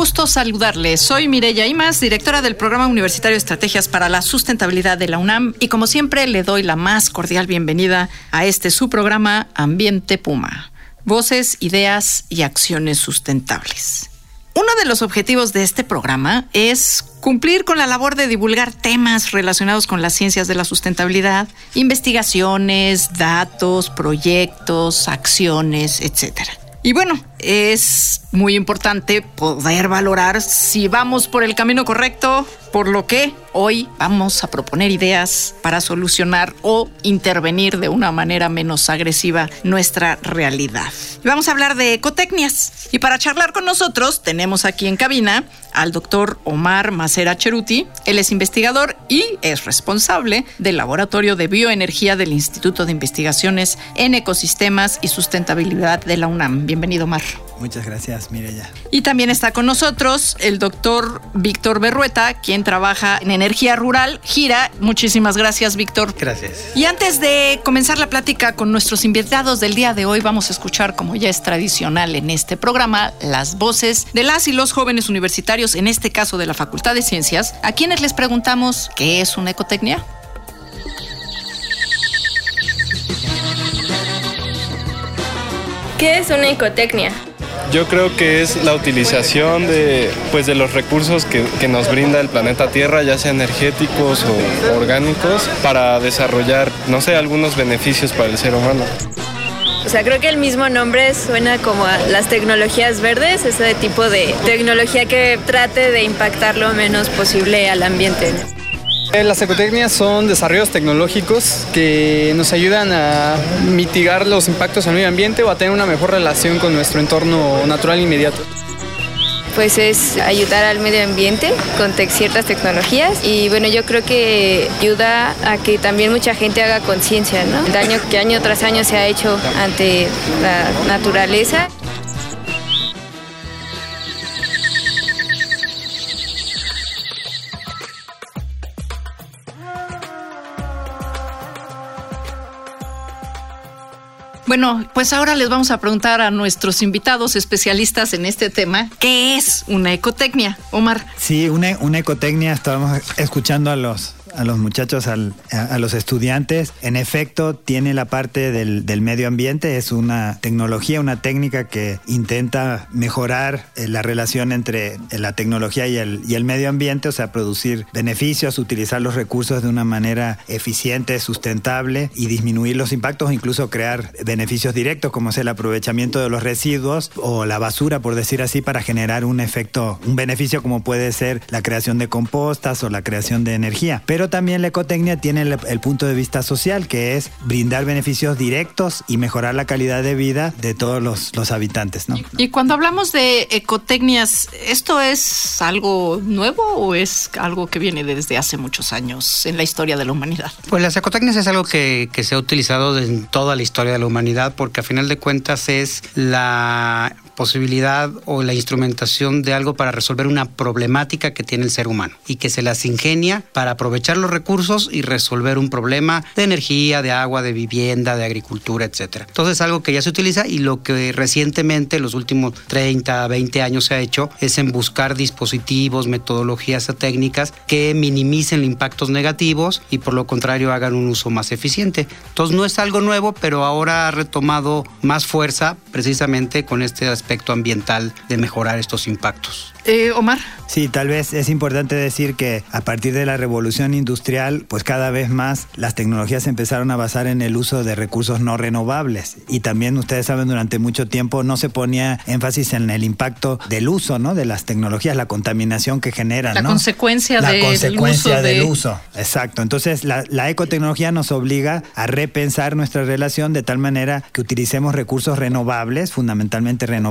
Gusto saludarles. Soy Mireya Imas, directora del Programa Universitario de Estrategias para la Sustentabilidad de la UNAM y como siempre le doy la más cordial bienvenida a este su programa Ambiente Puma. Voces, ideas y acciones sustentables. Uno de los objetivos de este programa es cumplir con la labor de divulgar temas relacionados con las ciencias de la sustentabilidad, investigaciones, datos, proyectos, acciones, etcétera. Y bueno, es muy importante poder valorar si vamos por el camino correcto, por lo que hoy vamos a proponer ideas para solucionar o intervenir de una manera menos agresiva nuestra realidad. Vamos a hablar de ecotecnias. Y para charlar con nosotros tenemos aquí en cabina al doctor Omar Macera Cheruti. Él es investigador y es responsable del Laboratorio de Bioenergía del Instituto de Investigaciones en Ecosistemas y Sustentabilidad de la UNAM. Bienvenido, Omar. Muchas gracias, Mireya. Y también está con nosotros el doctor Víctor Berrueta, quien trabaja en energía rural, Gira. Muchísimas gracias, Víctor. Gracias. Y antes de comenzar la plática con nuestros invitados del día de hoy, vamos a escuchar, como ya es tradicional en este programa, las voces de las y los jóvenes universitarios, en este caso de la Facultad de Ciencias, a quienes les preguntamos qué es una ecotecnia. ¿Qué es una ecotecnia? Yo creo que es la utilización de, pues, de los recursos que, nos brinda el planeta Tierra, ya sea energéticos o orgánicos, para desarrollar, no sé, algunos beneficios para el ser humano. O sea, creo que el mismo nombre suena como a las tecnologías verdes, ese tipo de tecnología que trate de impactar lo menos posible al ambiente. Las ecotecnias son desarrollos tecnológicos que nos ayudan a mitigar los impactos al medio ambiente o a tener una mejor relación con nuestro entorno natural inmediato. Pues es ayudar al medio ambiente con ciertas tecnologías y bueno, yo creo que ayuda a que también mucha gente haga conciencia, ¿no? El daño que año tras año se ha hecho ante la naturaleza. Bueno, pues ahora les vamos a preguntar a nuestros invitados especialistas en este tema, ¿qué es una ecotecnia? Omar. Sí, una, una ecotecnia, estábamos escuchando a los a los muchachos, a, los estudiantes. En efecto, tiene la parte del, medio ambiente, es una tecnología, una técnica que intenta mejorar eh, la relación entre la tecnología y el, y el medio ambiente, o sea, producir beneficios, utilizar los recursos de una manera eficiente, sustentable y disminuir los impactos, incluso crear beneficios directos, como es el aprovechamiento de los residuos o la basura, por decir así, para generar un efecto, un beneficio como puede ser la creación de compostas o la creación de energía. Pero también la ecotecnia tiene el, el, punto de vista social, que es brindar beneficios directos y mejorar la calidad de vida de todos los, los habitantes. ¿no? Y cuando hablamos de ecotecnias, ¿esto es algo nuevo o es algo que viene desde hace muchos años en la historia de la humanidad? Pues las ecotecnias es algo que, que se ha utilizado en toda la historia de la humanidad, porque a final de cuentas es la posibilidad o la instrumentación de algo para resolver una problemática que tiene el ser humano y que se las ingenia para aprovechar los recursos y resolver un problema de energía, de agua, de vivienda, de agricultura, etcétera. Entonces es algo que ya se utiliza y lo que recientemente, los últimos 30, 20 años se ha hecho es en buscar dispositivos, metodologías o técnicas que minimicen impactos negativos y por lo contrario hagan un uso más eficiente. Entonces no es algo nuevo, pero ahora ha retomado más fuerza precisamente con este aspecto ambiental de mejorar estos impactos. Eh, Omar. Sí, tal vez es importante decir que a partir de la revolución industrial, pues cada vez más las tecnologías se empezaron a basar en el uso de recursos no renovables. Y también ustedes saben, durante mucho tiempo no se ponía énfasis en el impacto del uso, ¿no? De las tecnologías, la contaminación que generan, la Consecuencia la del consecuencia uso del de... uso. Exacto. Entonces, la, la ecotecnología nos obliga a repensar nuestra relación de tal manera que utilicemos recursos renovables, fundamentalmente renovables,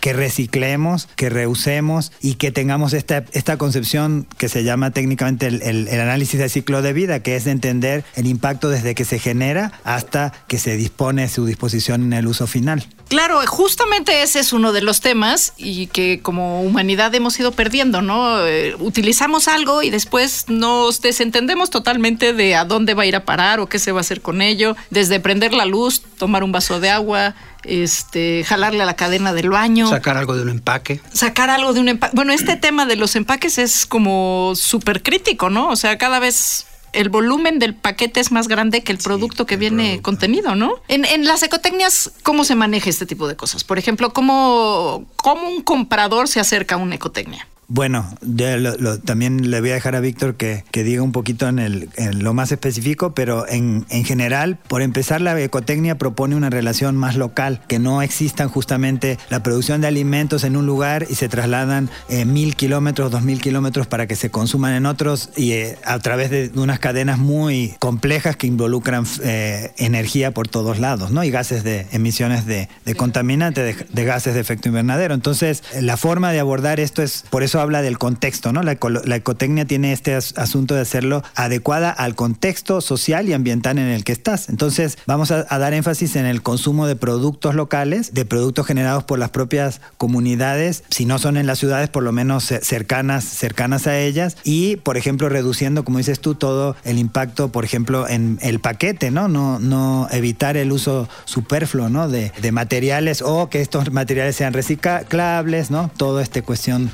que reciclemos, que reusemos y que tengamos esta, esta concepción que se llama técnicamente el, el- el análisis de ciclo de vida, que es de entender el impacto desde que se genera hasta que se dispone su disposición en el uso final. Claro, justamente ese es uno de los temas y que como humanidad hemos ido perdiendo, ¿no? Eh, utilizamos algo y después nos desentendemos totalmente de a dónde va a ir a parar o qué se va a hacer con ello, desde prender la luz, tomar un vaso de agua, este, jalarle a la cadena del baño. Sacar algo de un empaque. sacar algo de un empaque. Bueno, este tema de los empaques es como súper crítico, ¿no? O sea, cada vez el volumen del paquete es más grande que el producto que viene contenido, ¿no? En, en las ecotecnias, ¿cómo se maneja este tipo de cosas? Por ejemplo, ¿cómo, cómo un comprador se acerca a una ecotecnia? Bueno, ya lo- lo- también le voy a dejar a Víctor que, que diga un poquito en, el, en lo más específico, pero en, en general, por empezar, la ecotecnia propone una relación más local, que no existan justamente la producción de alimentos en un lugar y se trasladan eh, mil kilómetros, dos mil kilómetros para que se consuman en otros y eh, a través de unas cadenas muy complejas que involucran eh, energía por todos lados, ¿no? Y gases de emisiones de, de contaminantes, de, de gases de efecto invernadero. Entonces, la forma de abordar esto es, por eso habla del contexto, ¿no? La, la ecotecnia tiene este as- asunto de hacerlo adecuada al contexto social y ambiental en el que estás. Entonces, vamos a, a dar énfasis en el consumo de productos locales, de productos generados por las propias comunidades, si no son en las ciudades, por lo menos cercanas, cercanas a ellas, y, por ejemplo, reduciendo, como dices tú, todo el impacto, por ejemplo, en el paquete, ¿no? No, no evitar el uso superfluo, ¿no? De, de materiales o que estos materiales sean reciclables, ¿no? Todo esta cuestión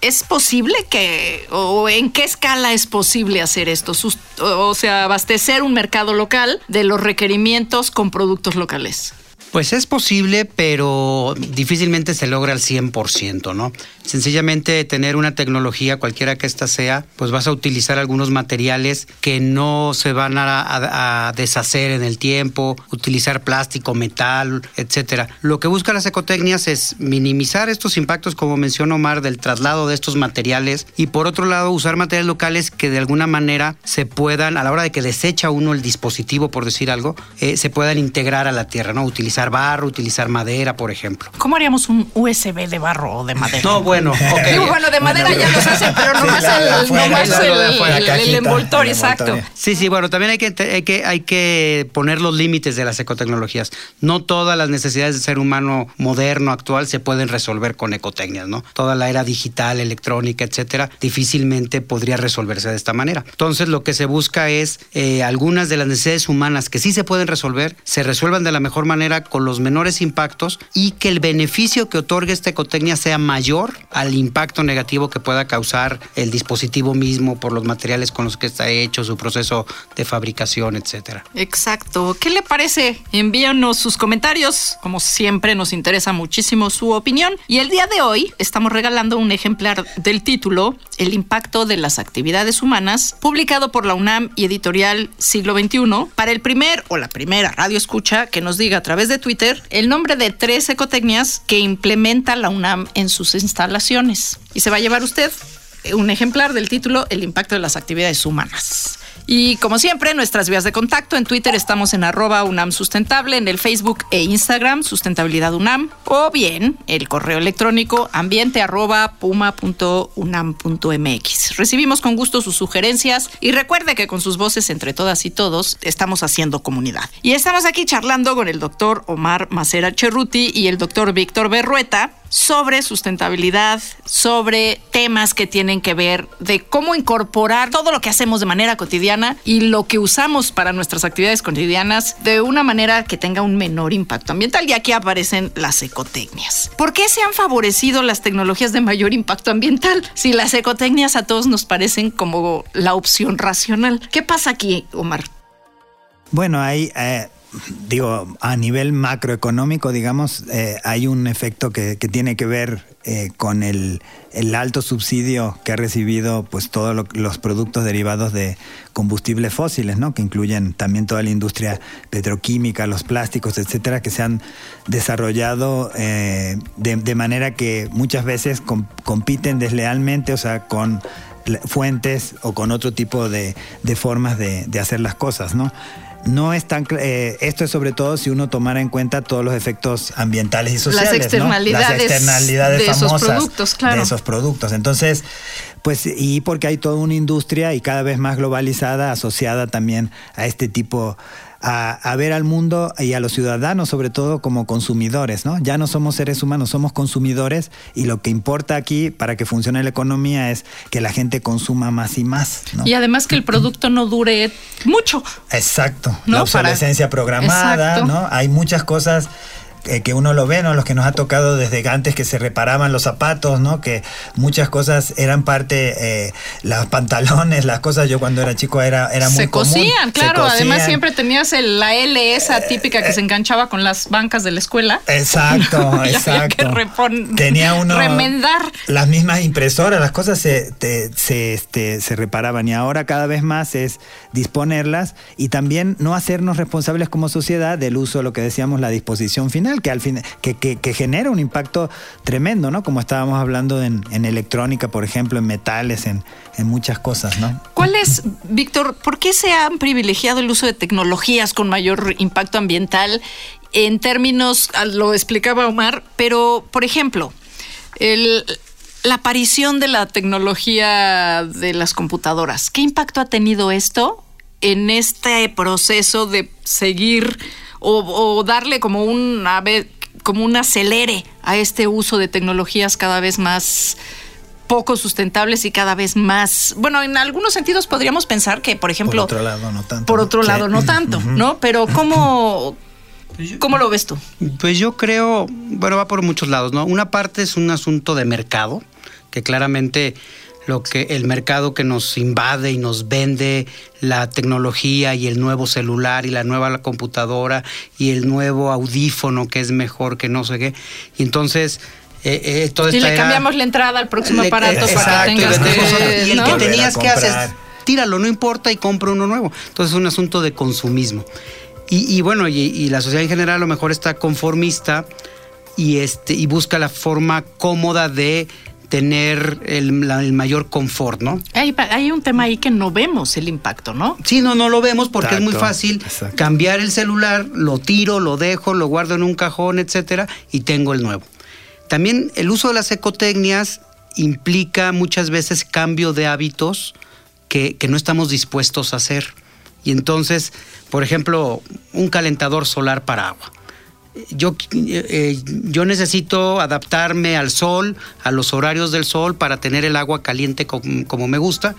¿es posible que, o en qué escala es posible hacer esto? O sea, abastecer un mercado local de los requerimientos con productos locales. Pues es posible, pero difícilmente se logra al 100%, ¿no? Sencillamente tener una tecnología, cualquiera que ésta sea, pues vas a utilizar algunos materiales que no se van a, deshacer en el tiempo, utilizar plástico, metal, etcétera. Lo que buscan las ecotecnias es minimizar estos impactos, como mencionó Omar, del traslado de estos materiales y por otro lado usar materiales locales que de alguna manera se puedan, a la hora de que desecha uno el dispositivo, por decir algo, eh, se puedan integrar a la tierra, ¿no? Utilizar barro, utilizar madera, por ejemplo. ¿Cómo haríamos un USB de barro o de madera? No, bueno, ok. Digo, bueno, de madera ya los hacen, pero nomás la de el, envoltorio, exacto. Sí, sí, bueno, también hay que, hay, que, hay que poner los límites de las ecotecnologías. No todas las necesidades del ser humano moderno, actual, se pueden resolver con ecotecnias, ¿no? Toda la era digital, electrónica, etcétera, difícilmente podría resolverse de esta manera. Entonces, lo que se busca es eh, algunas de las necesidades humanas que sí se pueden resolver, se resuelvan de la mejor manera con los menores impactos y que el beneficio que otorgue esta ecotecnia sea mayor al impacto negativo que pueda causar el dispositivo mismo por los materiales con los que está hecho, su proceso de fabricación, etcétera. Exacto. ¿Qué le parece? Envíanos sus comentarios. Como siempre, nos interesa muchísimo su opinión. Y el día de hoy estamos regalando un ejemplar del título El impacto de las actividades humanas, publicado por la UNAM y editorial Siglo XXI, para el primer o la primera radio escucha que nos diga a través de Twitter el nombre de tres ecotecnias que implementa la UNAM en sus instalaciones. Y se va a llevar usted un ejemplar del título El impacto de las actividades humanas. Y como siempre, nuestras vías de contacto en Twitter estamos en arroba UNAM Sustentable, en el Facebook e Instagram Sustentabilidad UNAM, o bien el correo electrónico ambiente. Recibimos con gusto sus sugerencias y recuerde que con sus voces entre todas y todos estamos haciendo comunidad. Y estamos aquí charlando con el doctor Omar Macera Cerruti y el doctor Víctor Berrueta sobre sustentabilidad, sobre temas que tienen que ver de cómo incorporar todo lo que hacemos de manera cotidiana y lo que usamos para nuestras actividades cotidianas de una manera que tenga un menor impacto ambiental. Y aquí aparecen las ecotecnias. ¿Por qué se han favorecido las tecnologías de mayor impacto ambiental si las ecotecnias a todos nos parecen como la opción racional? ¿Qué pasa aquí, Omar? Bueno, hay, eh, digo, a nivel macroeconómico, digamos, eh, hay un efecto que, tiene que ver eh, con el, alto subsidio que ha recibido pues todos los productos derivados de combustibles fósiles, ¿no? que incluyen también toda la industria petroquímica, los plásticos, etcétera, que se han desarrollado eh, de, manera que muchas veces com compiten deslealmente, o sea, con fuentes o con otro tipo de, formas de hacer las cosas, ¿no? No es tan eh, esto es sobre todo si uno tomara en cuenta todos los efectos ambientales y sociales las externalidades, ¿no? las externalidades de famosas esos productos claro de esos productos entonces pues y porque hay toda una industria y cada vez más globalizada asociada también a este tipo a, a, ver al mundo y a los ciudadanos, sobre todo como consumidores, ¿no? Ya no somos seres humanos, somos consumidores y lo que importa aquí para que funcione la economía es que la gente consuma más y más. ¿no? Y además que el producto no dure mucho. Exacto. ¿no? La obsolescencia para... programada, Exacto. ¿no? Hay muchas cosas eh, que uno lo ve, ¿no? Los que nos ha tocado desde antes que se reparaban los zapatos, ¿no? Que muchas cosas eran parte, eh, los pantalones, las cosas, yo cuando era chico era, era muy Se cosían, común. claro. Se cosían. Además siempre tenías el, la L esa típica que eh, se enganchaba con las bancas de la escuela. Exacto, exacto. que Tenía uno... Remendar. Las mismas impresoras, las cosas se, te, se, este, se reparaban y ahora cada vez más es disponerlas y también no hacernos responsables como sociedad del uso de lo que decíamos, la disposición final que al fin que, que, genera un impacto tremendo, ¿no? Como estábamos hablando en, electrónica, por ejemplo, en metales, en, en, muchas cosas, ¿no? ¿Cuál es, Víctor, por qué se han privilegiado el uso de tecnologías con mayor impacto ambiental en términos, lo explicaba Omar, pero, por ejemplo, el, la aparición de la tecnología de las computadoras, ¿qué impacto ha tenido esto en este proceso de seguir o, o darle como un, como un acelere a este uso de tecnologías cada vez más poco sustentables y cada vez más. Bueno, en algunos sentidos podríamos pensar que, por ejemplo. Por otro lado, no tanto. Por otro lado, no tanto, ¿no? Pero, ¿cómo, ¿cómo lo ves tú? Pues yo creo, bueno, va por muchos lados, ¿no? Una parte es un asunto de mercado, que claramente lo que el mercado que nos invade y nos vende la tecnología y el nuevo celular y la nueva computadora y el nuevo audífono que es mejor que no sé qué. Y entonces eh, eh, toda y le era, cambiamos la entrada al próximo aparato eh, para que tengas que, y el ¿no? que tenías que hacer tíralo, no importa y compra uno nuevo. Entonces es un asunto de consumismo. Y, y bueno, y, y, la sociedad en general a lo mejor está conformista y este y busca la forma cómoda de tener el, la, el, mayor confort, ¿no? Hay, hay, un tema ahí que no vemos el impacto, ¿no? Sí, no, no lo vemos porque Exacto. es muy fácil Exacto. cambiar el celular, lo tiro, lo dejo, lo guardo en un cajón, etcétera, y tengo el nuevo. También el uso de las ecotecnias implica muchas veces cambio de hábitos que, que no estamos dispuestos a hacer. Y entonces, por ejemplo, un calentador solar para agua yo, eh, yo necesito adaptarme al sol, a los horarios del sol para tener el agua caliente como, como, me gusta,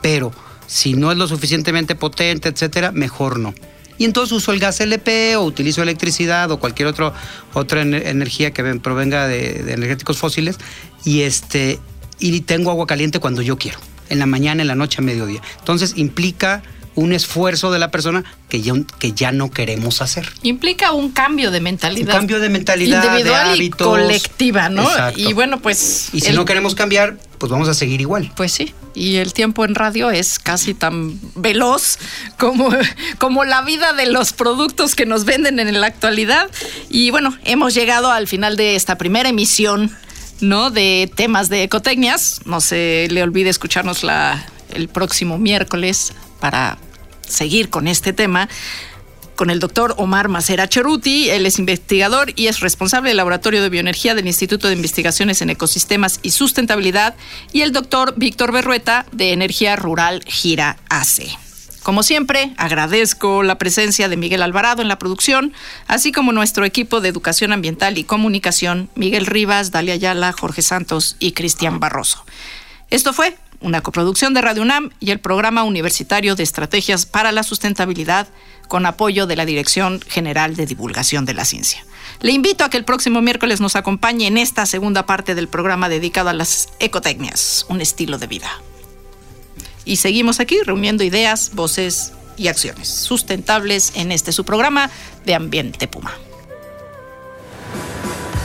pero si no es lo suficientemente potente, etcétera, mejor no. Y entonces uso el gas LP o utilizo electricidad o cualquier otro, otra energía que provenga de, de energéticos fósiles y, este, y tengo agua caliente cuando yo quiero, en la mañana, en la noche, a mediodía. Entonces implica un esfuerzo de la persona que ya, que ya no queremos hacer. Implica un cambio de mentalidad. Un cambio de mentalidad, individual de hábitos. y colectiva, ¿no? Exacto. Y bueno, pues... Y si el, no queremos cambiar, pues vamos a seguir igual. Pues sí, y el tiempo en radio es casi tan veloz como, como la vida de los productos que nos venden en la actualidad. Y bueno, hemos llegado al final de esta primera emisión, ¿no? De temas de ecotecnias. No se le olvide escucharnos la, el próximo miércoles para seguir con este tema con el doctor Omar Macera Cheruti. Él es investigador y es responsable del Laboratorio de Bioenergía del Instituto de Investigaciones en Ecosistemas y Sustentabilidad. Y el doctor Víctor Berrueta de Energía Rural Gira AC. Como siempre, agradezco la presencia de Miguel Alvarado en la producción, así como nuestro equipo de Educación Ambiental y Comunicación, Miguel Rivas, Dalia Ayala, Jorge Santos y Cristian Barroso. Esto fue una coproducción de Radio UNAM y el Programa Universitario de Estrategias para la Sustentabilidad con apoyo de la Dirección General de Divulgación de la Ciencia. Le invito a que el próximo miércoles nos acompañe en esta segunda parte del programa dedicado a las ecotecnias, un estilo de vida. Y seguimos aquí reuniendo ideas, voces y acciones sustentables en este su programa de Ambiente Puma.